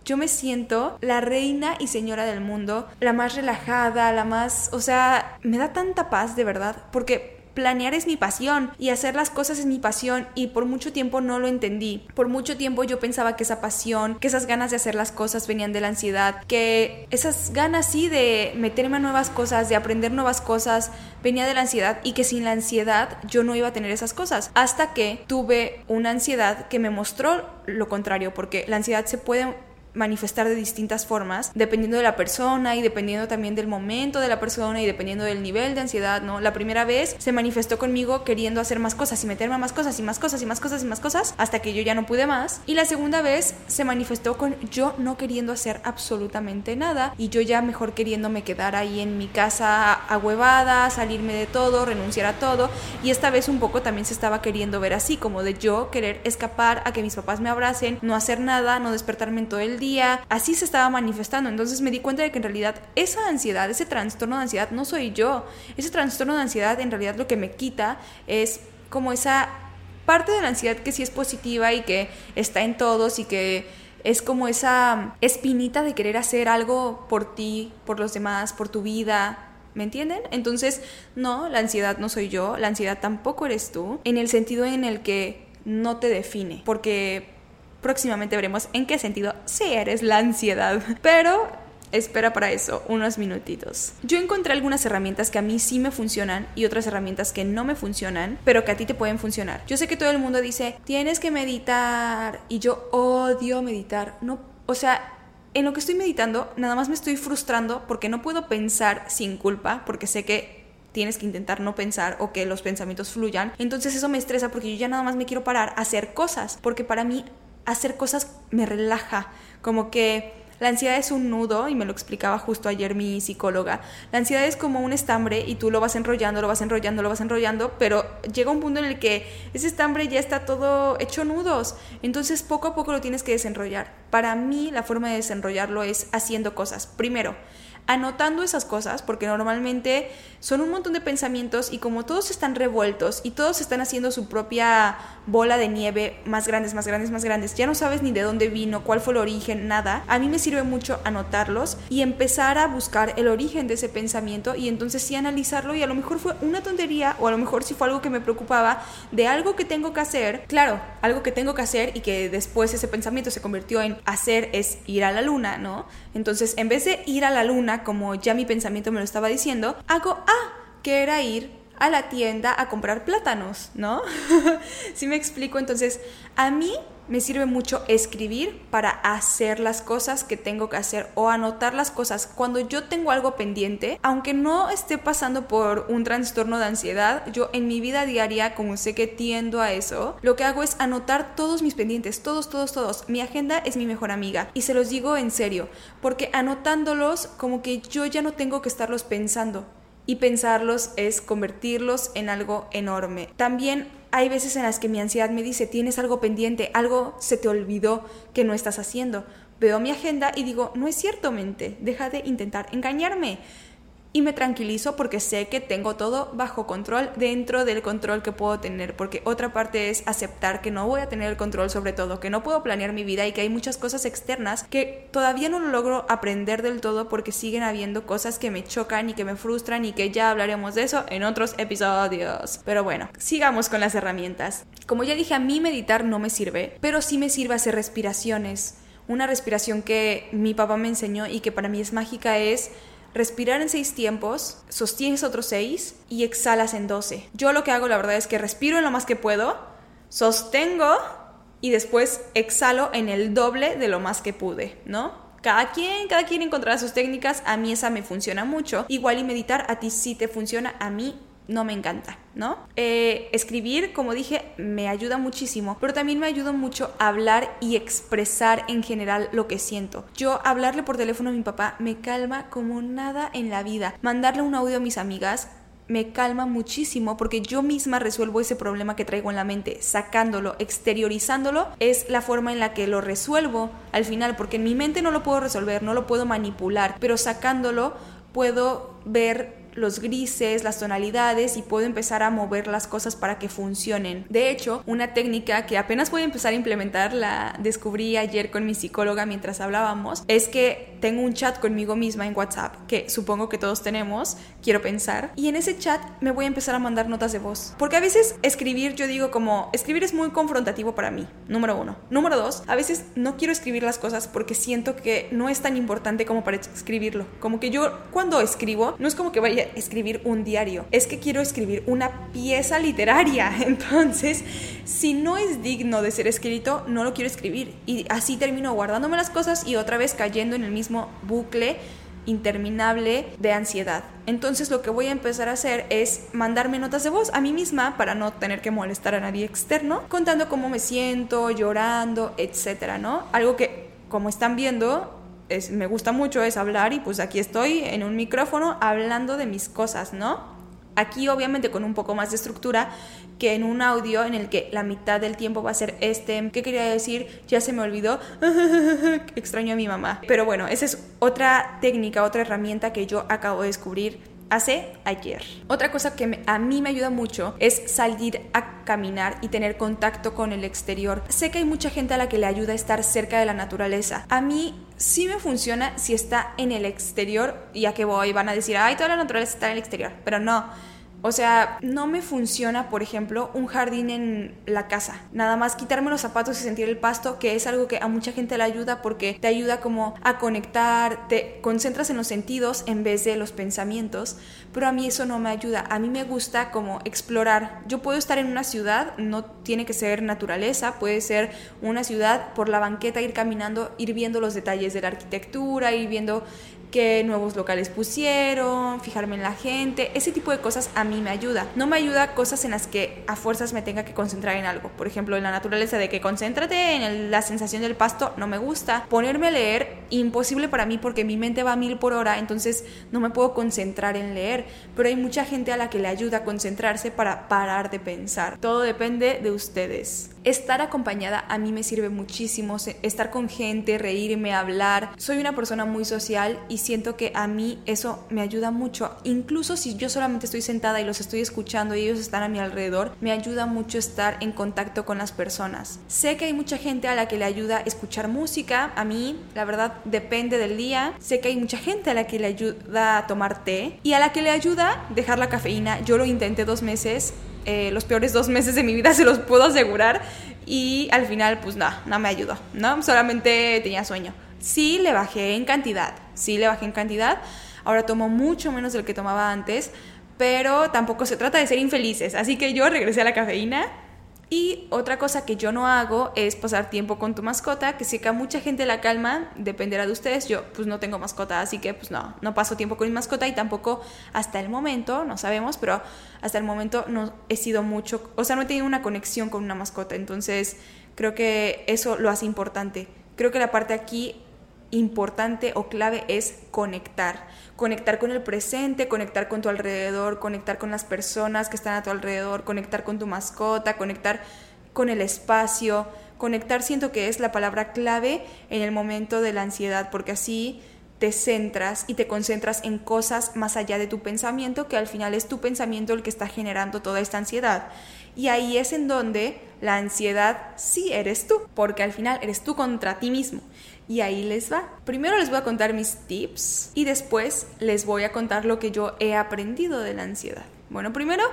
Yo me siento la reina y señora del mundo, la más relajada, la más, o sea, me da tanta paz de verdad, porque planear es mi pasión y hacer las cosas es mi pasión y por mucho tiempo no lo entendí. Por mucho tiempo yo pensaba que esa pasión, que esas ganas de hacer las cosas venían de la ansiedad, que esas ganas sí de meterme a nuevas cosas, de aprender nuevas cosas, venía de la ansiedad y que sin la ansiedad yo no iba a tener esas cosas. Hasta que tuve una ansiedad que me mostró lo contrario, porque la ansiedad se puede manifestar de distintas formas, dependiendo de la persona y dependiendo también del momento de la persona y dependiendo del nivel de ansiedad, ¿no? La primera vez se manifestó conmigo queriendo hacer más cosas y meterme a más cosas y más cosas y más cosas y más cosas hasta que yo ya no pude más. Y la segunda vez se manifestó con yo no queriendo hacer absolutamente nada y yo ya mejor queriéndome quedar ahí en mi casa ahuevada, salirme de todo, renunciar a todo. Y esta vez un poco también se estaba queriendo ver así, como de yo querer escapar a que mis papás me abracen, no hacer nada, no despertarme en todo el así se estaba manifestando. Entonces me di cuenta de que en realidad esa ansiedad, ese trastorno de ansiedad no soy yo. Ese trastorno de ansiedad en realidad lo que me quita es como esa parte de la ansiedad que sí es positiva y que está en todos y que es como esa espinita de querer hacer algo por ti, por los demás, por tu vida, ¿Me entienden? Entonces, no, la ansiedad no soy yo, la ansiedad tampoco eres tú, en el sentido en el que no te define, porque Próximamente veremos en qué sentido si eres la ansiedad. Pero espera para eso unos minutitos. Yo encontré algunas herramientas que a mí sí me funcionan y otras herramientas que no me funcionan, pero que a ti te pueden funcionar. Yo sé que todo el mundo dice, tienes que meditar y yo odio meditar. No, o sea, en lo que estoy meditando, nada más me estoy frustrando porque no puedo pensar sin culpa, porque sé que tienes que intentar no pensar o que los pensamientos fluyan. Entonces eso me estresa porque yo ya nada más me quiero parar a hacer cosas, porque para mí hacer cosas me relaja, como que La ansiedad es un nudo, y me lo explicaba justo ayer mi psicóloga. La ansiedad es como un estambre y tú lo vas enrollando, lo vas enrollando, lo vas enrollando, pero llega un punto en el que ese estambre ya está todo hecho nudos. Entonces poco a poco lo tienes que desenrollar. Para mí la forma de desenrollarlo es haciendo cosas. Primero, anotando esas cosas, porque normalmente son un montón de pensamientos y como todos están revueltos y todos están haciendo su propia bola de nieve más grandes, más grandes, más grandes, ya no sabes ni de dónde vino, cuál fue el origen, nada, a mí me sirve mucho anotarlos y empezar a buscar el origen de ese pensamiento y entonces sí analizarlo y a lo mejor fue una tontería o a lo mejor sí fue algo que me preocupaba de algo que tengo que hacer, claro, algo que tengo que hacer y que después ese pensamiento se convirtió en hacer es ir a la luna, ¿no? Entonces, en vez de ir a la luna, como ya mi pensamiento me lo estaba diciendo, hago, ah, que era ir a la tienda a comprar plátanos, ¿no? si me explico, entonces, a mí me sirve mucho escribir para hacer las cosas que tengo que hacer o anotar las cosas. Cuando yo tengo algo pendiente, aunque no esté pasando por un trastorno de ansiedad, yo en mi vida diaria, como sé que tiendo a eso, lo que hago es anotar todos mis pendientes, todos, todos, todos. Mi agenda es mi mejor amiga y se los digo en serio, porque anotándolos como que yo ya no tengo que estarlos pensando y pensarlos es convertirlos en algo enorme. También hay veces en las que mi ansiedad me dice, tienes algo pendiente, algo se te olvidó que no estás haciendo. Veo mi agenda y digo, no es cierto, mente, deja de intentar engañarme y me tranquilizo porque sé que tengo todo bajo control dentro del control que puedo tener, porque otra parte es aceptar que no voy a tener el control sobre todo, que no puedo planear mi vida y que hay muchas cosas externas que todavía no lo logro aprender del todo porque siguen habiendo cosas que me chocan y que me frustran y que ya hablaremos de eso en otros episodios. Pero bueno, sigamos con las herramientas. Como ya dije, a mí meditar no me sirve, pero sí me sirve hacer respiraciones. Una respiración que mi papá me enseñó y que para mí es mágica es respirar en seis tiempos, sostienes otros seis y exhalas en doce. Yo lo que hago, la verdad, es que respiro en lo más que puedo, sostengo y después exhalo en el doble de lo más que pude, ¿no? Cada quien, cada quien encontrará sus técnicas, a mí esa me funciona mucho. Igual y meditar a ti sí te funciona, a mí no me encanta, ¿no? Eh, escribir, como dije, me ayuda muchísimo, pero también me ayuda mucho hablar y expresar en general lo que siento. Yo hablarle por teléfono a mi papá me calma como nada en la vida. Mandarle un audio a mis amigas me calma muchísimo porque yo misma resuelvo ese problema que traigo en la mente, sacándolo, exteriorizándolo, es la forma en la que lo resuelvo al final, porque en mi mente no lo puedo resolver, no lo puedo manipular, pero sacándolo puedo ver los grises, las tonalidades y puedo empezar a mover las cosas para que funcionen. De hecho, una técnica que apenas voy a empezar a implementar, la descubrí ayer con mi psicóloga mientras hablábamos, es que tengo un chat conmigo misma en WhatsApp, que supongo que todos tenemos, quiero pensar, y en ese chat me voy a empezar a mandar notas de voz. Porque a veces escribir, yo digo como, escribir es muy confrontativo para mí, número uno. Número dos, a veces no quiero escribir las cosas porque siento que no es tan importante como para escribirlo. Como que yo cuando escribo, no es como que vaya escribir un diario, es que quiero escribir una pieza literaria. Entonces, si no es digno de ser escrito, no lo quiero escribir. Y así termino guardándome las cosas y otra vez cayendo en el mismo bucle interminable de ansiedad. Entonces lo que voy a empezar a hacer es mandarme notas de voz a mí misma para no tener que molestar a nadie externo, contando cómo me siento, llorando, etcétera, ¿no? Algo que como están viendo me gusta mucho es hablar y pues aquí estoy en un micrófono hablando de mis cosas, ¿no? Aquí obviamente con un poco más de estructura que en un audio en el que la mitad del tiempo va a ser este, ¿qué quería decir? Ya se me olvidó, extraño a mi mamá. Pero bueno, esa es otra técnica, otra herramienta que yo acabo de descubrir hace ayer. Otra cosa que a mí me ayuda mucho es salir a caminar y tener contacto con el exterior. Sé que hay mucha gente a la que le ayuda a estar cerca de la naturaleza. A mí sí me funciona si está en el exterior y a que voy van a decir, ay, toda la naturaleza está en el exterior, pero no o sea, no me funciona, por ejemplo, un jardín en la casa. Nada más quitarme los zapatos y sentir el pasto, que es algo que a mucha gente le ayuda porque te ayuda como a conectar, te concentras en los sentidos en vez de los pensamientos, pero a mí eso no me ayuda. A mí me gusta como explorar. Yo puedo estar en una ciudad, no tiene que ser naturaleza, puede ser una ciudad por la banqueta, ir caminando, ir viendo los detalles de la arquitectura, ir viendo qué nuevos locales pusieron, fijarme en la gente, ese tipo de cosas a mí me ayuda. No me ayuda cosas en las que a fuerzas me tenga que concentrar en algo. Por ejemplo, en la naturaleza de que concéntrate en la sensación del pasto, no me gusta. Ponerme a leer, imposible para mí porque mi mente va a mil por hora, entonces no me puedo concentrar en leer. Pero hay mucha gente a la que le ayuda a concentrarse para parar de pensar. Todo depende de ustedes. Estar acompañada a mí me sirve muchísimo, estar con gente, reírme, hablar. Soy una persona muy social y siento que a mí eso me ayuda mucho. Incluso si yo solamente estoy sentada y los estoy escuchando y ellos están a mi alrededor, me ayuda mucho estar en contacto con las personas. Sé que hay mucha gente a la que le ayuda escuchar música, a mí la verdad depende del día. Sé que hay mucha gente a la que le ayuda a tomar té y a la que le ayuda dejar la cafeína. Yo lo intenté dos meses eh, los peores dos meses de mi vida, se los puedo asegurar. Y al final, pues nada, no me ayudó, ¿no? Solamente tenía sueño. Sí le bajé en cantidad, sí le bajé en cantidad. Ahora tomo mucho menos del que tomaba antes, pero tampoco se trata de ser infelices. Así que yo regresé a la cafeína y otra cosa que yo no hago es pasar tiempo con tu mascota, que sé que mucha gente la calma, dependerá de ustedes. Yo pues no tengo mascota, así que pues no, no paso tiempo con mi mascota y tampoco hasta el momento, no sabemos, pero hasta el momento no he sido mucho, o sea, no he tenido una conexión con una mascota, entonces creo que eso lo hace importante. Creo que la parte aquí importante o clave es conectar. Conectar con el presente, conectar con tu alrededor, conectar con las personas que están a tu alrededor, conectar con tu mascota, conectar con el espacio. Conectar siento que es la palabra clave en el momento de la ansiedad, porque así te centras y te concentras en cosas más allá de tu pensamiento, que al final es tu pensamiento el que está generando toda esta ansiedad. Y ahí es en donde la ansiedad sí eres tú, porque al final eres tú contra ti mismo. Y ahí les va. Primero les voy a contar mis tips y después les voy a contar lo que yo he aprendido de la ansiedad. Bueno, primero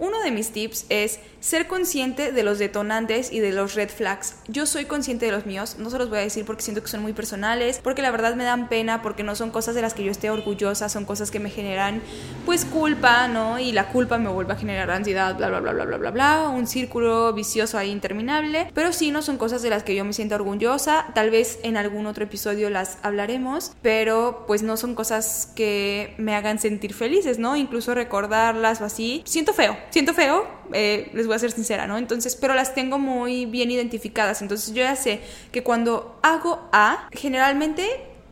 uno de mis tips es ser consciente de los detonantes y de los red flags. Yo soy consciente de los míos, no se los voy a decir porque siento que son muy personales, porque la verdad me dan pena, porque no son cosas de las que yo esté orgullosa, son cosas que me generan pues culpa, ¿no? Y la culpa me vuelve a generar ansiedad, bla, bla, bla, bla, bla, bla, un círculo vicioso ahí interminable, pero sí no son cosas de las que yo me siento orgullosa, tal vez en algún otro episodio las hablaremos, pero pues no son cosas que me hagan sentir felices, ¿no? Incluso recordarlas o así, siento feo siento feo, eh, les voy a ser sincera, ¿no? Entonces, pero las tengo muy bien identificadas. Entonces yo ya sé que cuando hago A, generalmente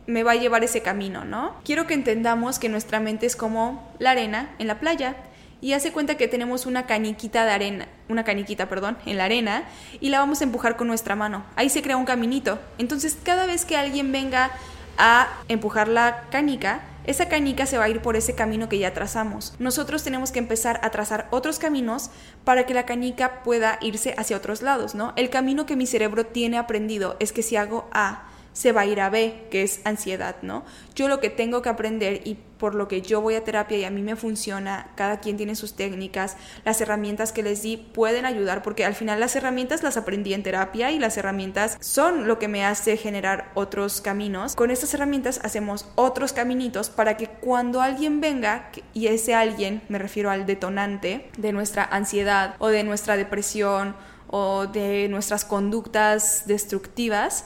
me va a llevar ese camino, ¿no? Quiero que entendamos que nuestra mente es como la arena en la playa y hace cuenta que tenemos una caniquita de arena, una caniquita, perdón, en la arena y la vamos a empujar con nuestra mano. Ahí se crea un caminito. Entonces, cada vez que alguien venga a empujar la canica, esa canica se va a ir por ese camino que ya trazamos. Nosotros tenemos que empezar a trazar otros caminos para que la canica pueda irse hacia otros lados, ¿no? El camino que mi cerebro tiene aprendido es que si hago A, se va a ir a B, que es ansiedad, ¿no? Yo lo que tengo que aprender y por lo que yo voy a terapia y a mí me funciona, cada quien tiene sus técnicas, las herramientas que les di pueden ayudar porque al final las herramientas las aprendí en terapia y las herramientas son lo que me hace generar otros caminos. Con estas herramientas hacemos otros caminitos para que cuando alguien venga y ese alguien, me refiero al detonante de nuestra ansiedad o de nuestra depresión o de nuestras conductas destructivas,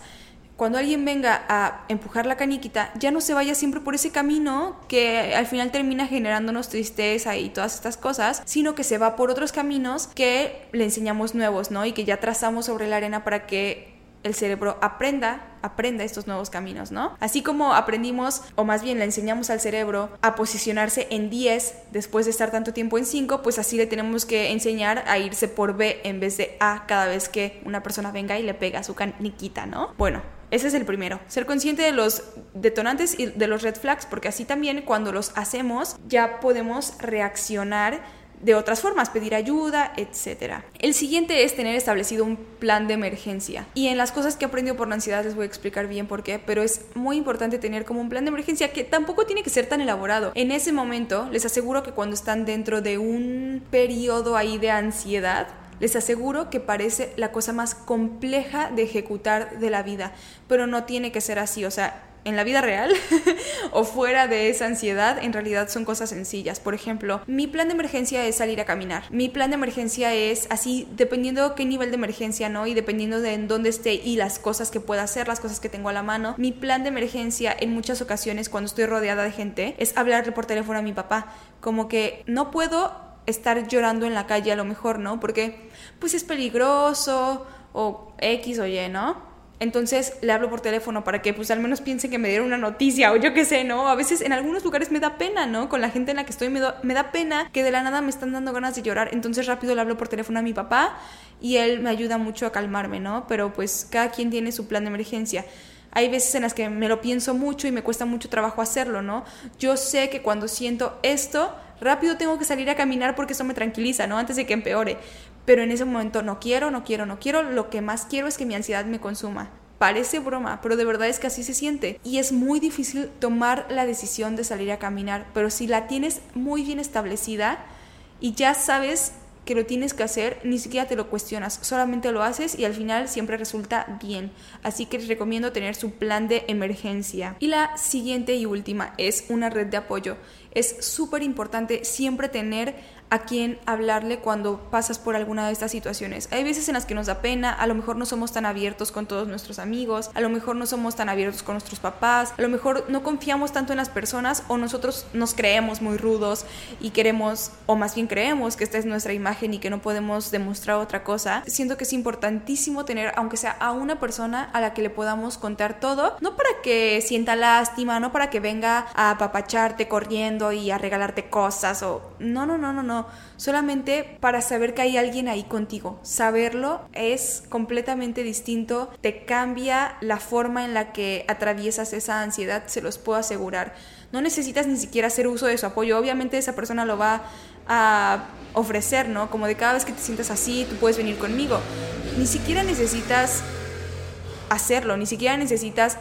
cuando alguien venga a empujar la caniquita, ya no se vaya siempre por ese camino que al final termina generándonos tristeza y todas estas cosas, sino que se va por otros caminos que le enseñamos nuevos, ¿no? Y que ya trazamos sobre la arena para que el cerebro aprenda, aprenda estos nuevos caminos, ¿no? Así como aprendimos, o más bien le enseñamos al cerebro a posicionarse en 10 después de estar tanto tiempo en 5, pues así le tenemos que enseñar a irse por B en vez de A cada vez que una persona venga y le pega su caniquita, ¿no? Bueno, ese es el primero, ser consciente de los detonantes y de los red flags, porque así también cuando los hacemos ya podemos reaccionar de otras formas, pedir ayuda, etc. El siguiente es tener establecido un plan de emergencia. Y en las cosas que he aprendido por la ansiedad les voy a explicar bien por qué, pero es muy importante tener como un plan de emergencia que tampoco tiene que ser tan elaborado. En ese momento les aseguro que cuando están dentro de un periodo ahí de ansiedad, Les aseguro que parece la cosa más compleja de ejecutar de la vida, pero no tiene que ser así, o sea, en la vida real o fuera de esa ansiedad, en realidad son cosas sencillas. Por ejemplo, mi plan de emergencia es salir a caminar. Mi plan de emergencia es así, dependiendo qué nivel de emergencia, ¿no? Y dependiendo de en dónde esté y las cosas que pueda hacer, las cosas que tengo a la mano. Mi plan de emergencia en muchas ocasiones cuando estoy rodeada de gente es hablarle por teléfono a mi papá. Como que no puedo estar llorando en la calle a lo mejor, ¿no? Porque pues es peligroso o X o Y, ¿no? Entonces le hablo por teléfono para que pues al menos piense que me dieron una noticia o yo qué sé, ¿no? A veces en algunos lugares me da pena, ¿no? Con la gente en la que estoy me da, me da pena que de la nada me están dando ganas de llorar. Entonces rápido le hablo por teléfono a mi papá y él me ayuda mucho a calmarme, ¿no? Pero pues cada quien tiene su plan de emergencia. Hay veces en las que me lo pienso mucho y me cuesta mucho trabajo hacerlo, ¿no? Yo sé que cuando siento esto, rápido tengo que salir a caminar porque eso me tranquiliza, ¿no? Antes de que empeore. Pero en ese momento no quiero, no quiero, no quiero. Lo que más quiero es que mi ansiedad me consuma. Parece broma, pero de verdad es que así se siente. Y es muy difícil tomar la decisión de salir a caminar, pero si la tienes muy bien establecida y ya sabes que lo tienes que hacer, ni siquiera te lo cuestionas, solamente lo haces y al final siempre resulta bien. Así que les recomiendo tener su plan de emergencia. Y la siguiente y última es una red de apoyo. Es súper importante siempre tener a quién hablarle cuando pasas por alguna de estas situaciones. Hay veces en las que nos da pena, a lo mejor no somos tan abiertos con todos nuestros amigos, a lo mejor no somos tan abiertos con nuestros papás, a lo mejor no confiamos tanto en las personas o nosotros nos creemos muy rudos y queremos, o más bien creemos que esta es nuestra imagen y que no podemos demostrar otra cosa. Siento que es importantísimo tener, aunque sea a una persona a la que le podamos contar todo, no para que sienta lástima, no para que venga a apapacharte corriendo y a regalarte cosas o no, no, no, no, no solamente para saber que hay alguien ahí contigo. Saberlo es completamente distinto, te cambia la forma en la que atraviesas esa ansiedad, se los puedo asegurar. No necesitas ni siquiera hacer uso de su apoyo, obviamente esa persona lo va a ofrecer, ¿no? Como de cada vez que te sientas así, tú puedes venir conmigo. Ni siquiera necesitas hacerlo, ni siquiera necesitas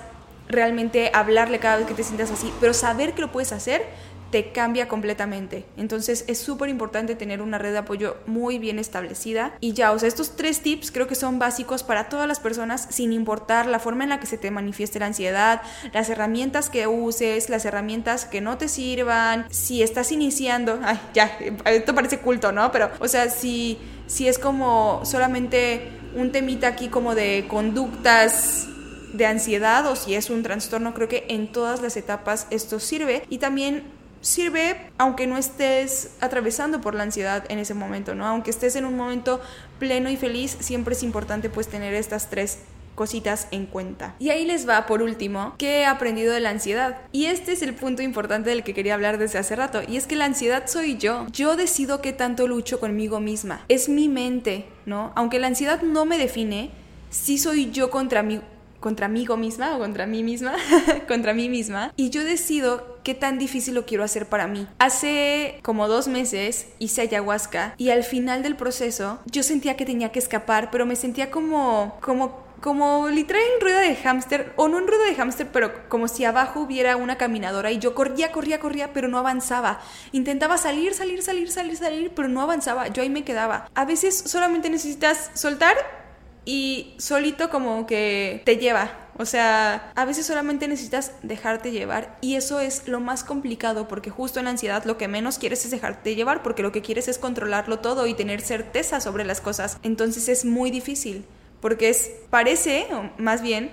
realmente hablarle cada vez que te sientas así, pero saber que lo puedes hacer te cambia completamente. Entonces es súper importante tener una red de apoyo muy bien establecida. Y ya, o sea, estos tres tips creo que son básicos para todas las personas sin importar la forma en la que se te manifieste la ansiedad, las herramientas que uses, las herramientas que no te sirvan, si estás iniciando, ay, ya, esto parece culto, ¿no? Pero, o sea, si, si es como solamente un temita aquí como de conductas de ansiedad o si es un trastorno, creo que en todas las etapas esto sirve. Y también sirve aunque no estés atravesando por la ansiedad en ese momento, ¿no? Aunque estés en un momento pleno y feliz, siempre es importante pues tener estas tres cositas en cuenta. Y ahí les va por último, ¿qué he aprendido de la ansiedad? Y este es el punto importante del que quería hablar desde hace rato, y es que la ansiedad soy yo. Yo decido qué tanto lucho conmigo misma. Es mi mente, ¿no? Aunque la ansiedad no me define, sí soy yo contra mí contra mí misma o contra mí misma, contra mí misma, y yo decido qué tan difícil lo quiero hacer para mí. Hace como dos meses hice ayahuasca y al final del proceso yo sentía que tenía que escapar, pero me sentía como, como como literal en rueda de hámster, o no en rueda de hámster, pero como si abajo hubiera una caminadora y yo corría, corría, corría, pero no avanzaba. Intentaba salir, salir, salir, salir, salir, pero no avanzaba. Yo ahí me quedaba. A veces solamente necesitas soltar y solito como que te lleva. O sea, a veces solamente necesitas dejarte llevar y eso es lo más complicado porque justo en la ansiedad lo que menos quieres es dejarte llevar porque lo que quieres es controlarlo todo y tener certeza sobre las cosas. Entonces es muy difícil porque es parece, o más bien,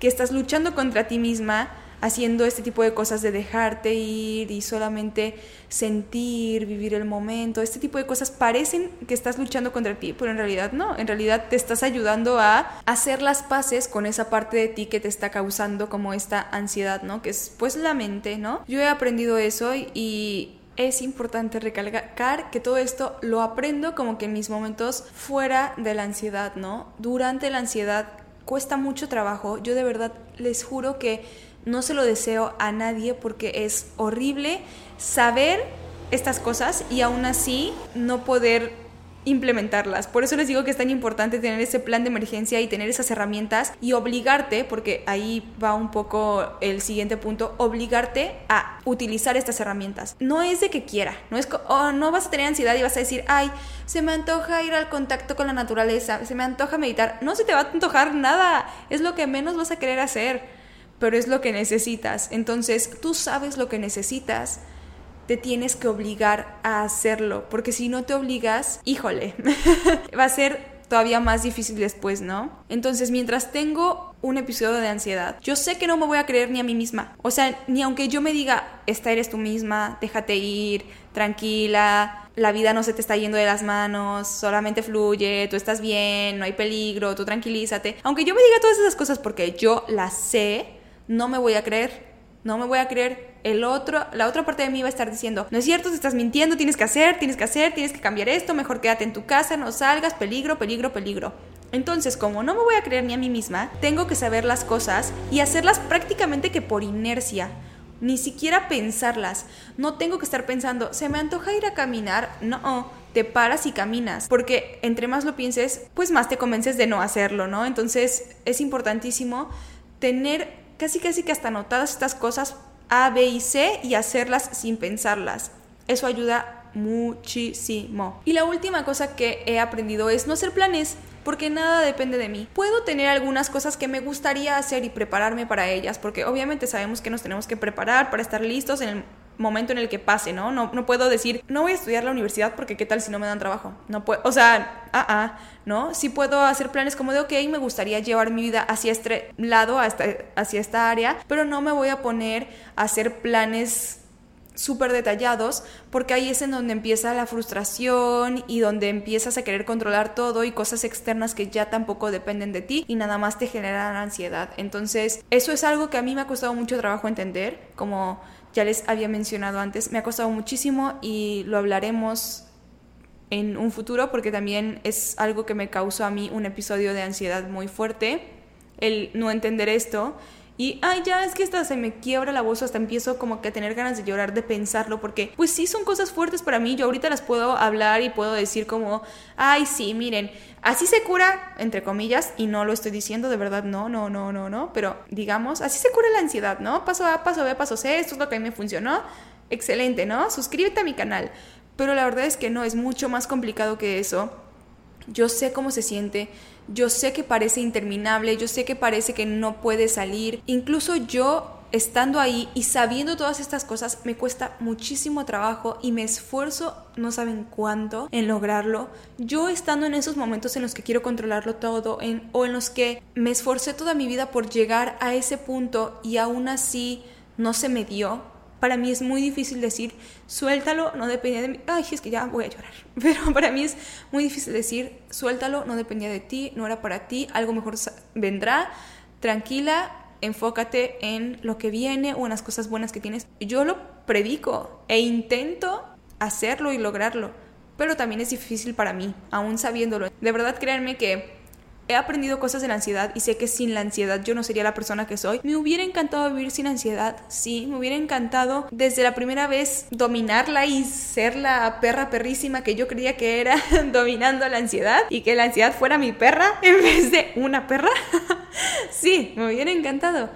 que estás luchando contra ti misma haciendo este tipo de cosas de dejarte ir y solamente sentir, vivir el momento, este tipo de cosas parecen que estás luchando contra ti, pero en realidad no, en realidad te estás ayudando a hacer las paces con esa parte de ti que te está causando como esta ansiedad, ¿no? Que es pues la mente, ¿no? Yo he aprendido eso y es importante recalcar que todo esto lo aprendo como que en mis momentos fuera de la ansiedad, ¿no? Durante la ansiedad cuesta mucho trabajo. Yo de verdad les juro que no se lo deseo a nadie porque es horrible saber estas cosas y aún así no poder implementarlas. Por eso les digo que es tan importante tener ese plan de emergencia y tener esas herramientas y obligarte, porque ahí va un poco el siguiente punto, obligarte a utilizar estas herramientas. No es de que quiera, no es oh, no vas a tener ansiedad y vas a decir, "Ay, se me antoja ir al contacto con la naturaleza, se me antoja meditar." No se te va a antojar nada, es lo que menos vas a querer hacer, pero es lo que necesitas. Entonces, tú sabes lo que necesitas te tienes que obligar a hacerlo, porque si no te obligas, híjole, va a ser todavía más difícil después, ¿no? Entonces, mientras tengo un episodio de ansiedad, yo sé que no me voy a creer ni a mí misma. O sea, ni aunque yo me diga, esta eres tú misma, déjate ir, tranquila, la vida no se te está yendo de las manos, solamente fluye, tú estás bien, no hay peligro, tú tranquilízate. Aunque yo me diga todas esas cosas porque yo las sé, no me voy a creer. No me voy a creer el otro, la otra parte de mí va a estar diciendo, no es cierto, te estás mintiendo, tienes que hacer, tienes que hacer, tienes que cambiar esto, mejor quédate en tu casa, no salgas, peligro, peligro, peligro. Entonces, como no me voy a creer ni a mí misma, tengo que saber las cosas y hacerlas prácticamente que por inercia. Ni siquiera pensarlas. No tengo que estar pensando, se me antoja ir a caminar. No, te paras y caminas. Porque entre más lo pienses, pues más te convences de no hacerlo, ¿no? Entonces es importantísimo tener casi casi que hasta anotadas estas cosas a, B y C y hacerlas sin pensarlas. Eso ayuda muchísimo. Y la última cosa que he aprendido es no hacer planes porque nada depende de mí. Puedo tener algunas cosas que me gustaría hacer y prepararme para ellas, porque obviamente sabemos que nos tenemos que preparar para estar listos en el momento en el que pase, ¿no? No, no puedo decir, no voy a estudiar la universidad porque qué tal si no me dan trabajo. No puedo, o sea, ah, ah, ¿no? Sí puedo hacer planes como de, ok, me gustaría llevar mi vida hacia este lado, hacia esta área, pero no me voy a poner a hacer planes súper detallados porque ahí es en donde empieza la frustración y donde empiezas a querer controlar todo y cosas externas que ya tampoco dependen de ti y nada más te generan ansiedad. Entonces, eso es algo que a mí me ha costado mucho trabajo entender, como ya les había mencionado antes, me ha costado muchísimo y lo hablaremos en un futuro porque también es algo que me causó a mí un episodio de ansiedad muy fuerte, el no entender esto y, ay, ya es que hasta se me quiebra la voz, hasta empiezo como que a tener ganas de llorar, de pensarlo, porque pues sí son cosas fuertes para mí. Yo ahorita las puedo hablar y puedo decir como, ay, sí, miren, así se cura, entre comillas, y no lo estoy diciendo, de verdad, no, no, no, no, no, pero digamos, así se cura la ansiedad, ¿no? Paso A, paso B, paso C, esto es lo que a mí me funcionó. Excelente, ¿no? Suscríbete a mi canal. Pero la verdad es que no, es mucho más complicado que eso. Yo sé cómo se siente yo sé que parece interminable, yo sé que parece que no puede salir. Incluso yo estando ahí y sabiendo todas estas cosas me cuesta muchísimo trabajo y me esfuerzo, no saben cuánto, en lograrlo. Yo estando en esos momentos en los que quiero controlarlo todo en, o en los que me esforcé toda mi vida por llegar a ese punto y aún así no se me dio, para mí es muy difícil decir, suéltalo, no dependía de mí. Ay, es que ya voy a llorar. Pero para mí es muy difícil decir, suéltalo, no dependía de ti, no era para ti, algo mejor vendrá. Tranquila, enfócate en lo que viene o en las cosas buenas que tienes. Yo lo predico e intento hacerlo y lograrlo. Pero también es difícil para mí, aún sabiéndolo. De verdad, créanme que He aprendido cosas de la ansiedad y sé que sin la ansiedad yo no sería la persona que soy. Me hubiera encantado vivir sin ansiedad, sí, me hubiera encantado desde la primera vez dominarla y ser la perra perrísima que yo creía que era dominando la ansiedad y que la ansiedad fuera mi perra en vez de una perra. sí, me hubiera encantado.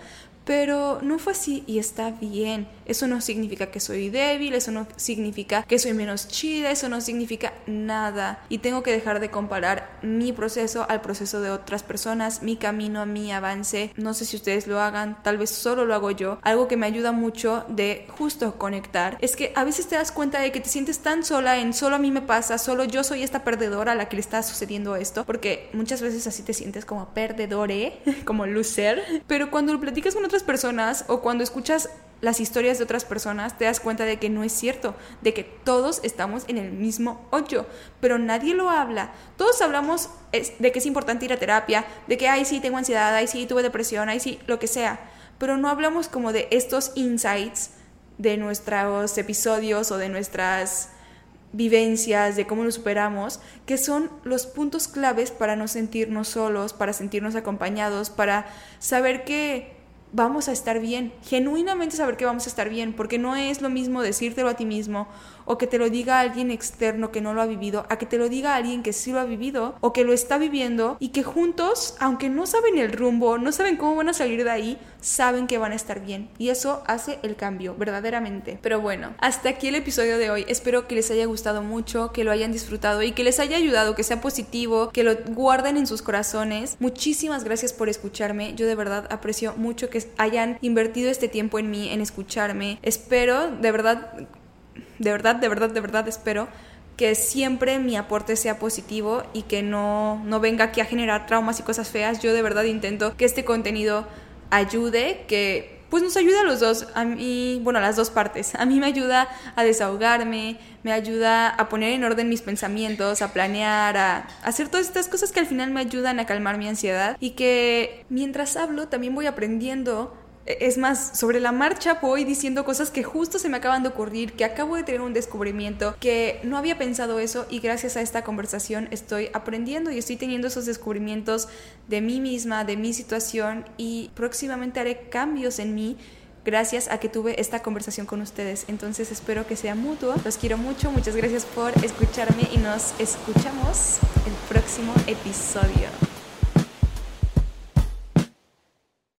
Pero no fue así y está bien. Eso no significa que soy débil, eso no significa que soy menos chida, eso no significa nada. Y tengo que dejar de comparar mi proceso al proceso de otras personas, mi camino, mi avance. No sé si ustedes lo hagan, tal vez solo lo hago yo. Algo que me ayuda mucho de justo conectar es que a veces te das cuenta de que te sientes tan sola en solo a mí me pasa, solo yo soy esta perdedora a la que le está sucediendo esto, porque muchas veces así te sientes como perdedore, como loser. Pero cuando lo platicas con otras personas o cuando escuchas las historias de otras personas, te das cuenta de que no es cierto, de que todos estamos en el mismo hoyo, pero nadie lo habla. Todos hablamos de que es importante ir a terapia, de que, ay, sí, tengo ansiedad, ay, sí, tuve depresión, ay, sí, lo que sea, pero no hablamos como de estos insights de nuestros episodios o de nuestras vivencias, de cómo lo superamos, que son los puntos claves para no sentirnos solos, para sentirnos acompañados, para saber que vamos a estar bien, genuinamente saber que vamos a estar bien, porque no es lo mismo decírtelo a ti mismo o que te lo diga alguien externo que no lo ha vivido, a que te lo diga alguien que sí lo ha vivido o que lo está viviendo y que juntos, aunque no saben el rumbo, no saben cómo van a salir de ahí, saben que van a estar bien. Y eso hace el cambio, verdaderamente. Pero bueno, hasta aquí el episodio de hoy. Espero que les haya gustado mucho, que lo hayan disfrutado y que les haya ayudado, que sea positivo, que lo guarden en sus corazones. Muchísimas gracias por escucharme. Yo de verdad aprecio mucho que hayan invertido este tiempo en mí, en escucharme. Espero, de verdad, de verdad, de verdad, de verdad espero que siempre mi aporte sea positivo y que no, no venga aquí a generar traumas y cosas feas. Yo de verdad intento que este contenido ayude, que pues nos ayude a los dos, a mí, bueno, a las dos partes. A mí me ayuda a desahogarme, me ayuda a poner en orden mis pensamientos, a planear, a hacer todas estas cosas que al final me ayudan a calmar mi ansiedad y que mientras hablo también voy aprendiendo es más, sobre la marcha voy diciendo cosas que justo se me acaban de ocurrir, que acabo de tener un descubrimiento, que no había pensado eso y gracias a esta conversación estoy aprendiendo y estoy teniendo esos descubrimientos de mí misma, de mi situación y próximamente haré cambios en mí gracias a que tuve esta conversación con ustedes. Entonces espero que sea mutuo. Los quiero mucho. Muchas gracias por escucharme y nos escuchamos el próximo episodio.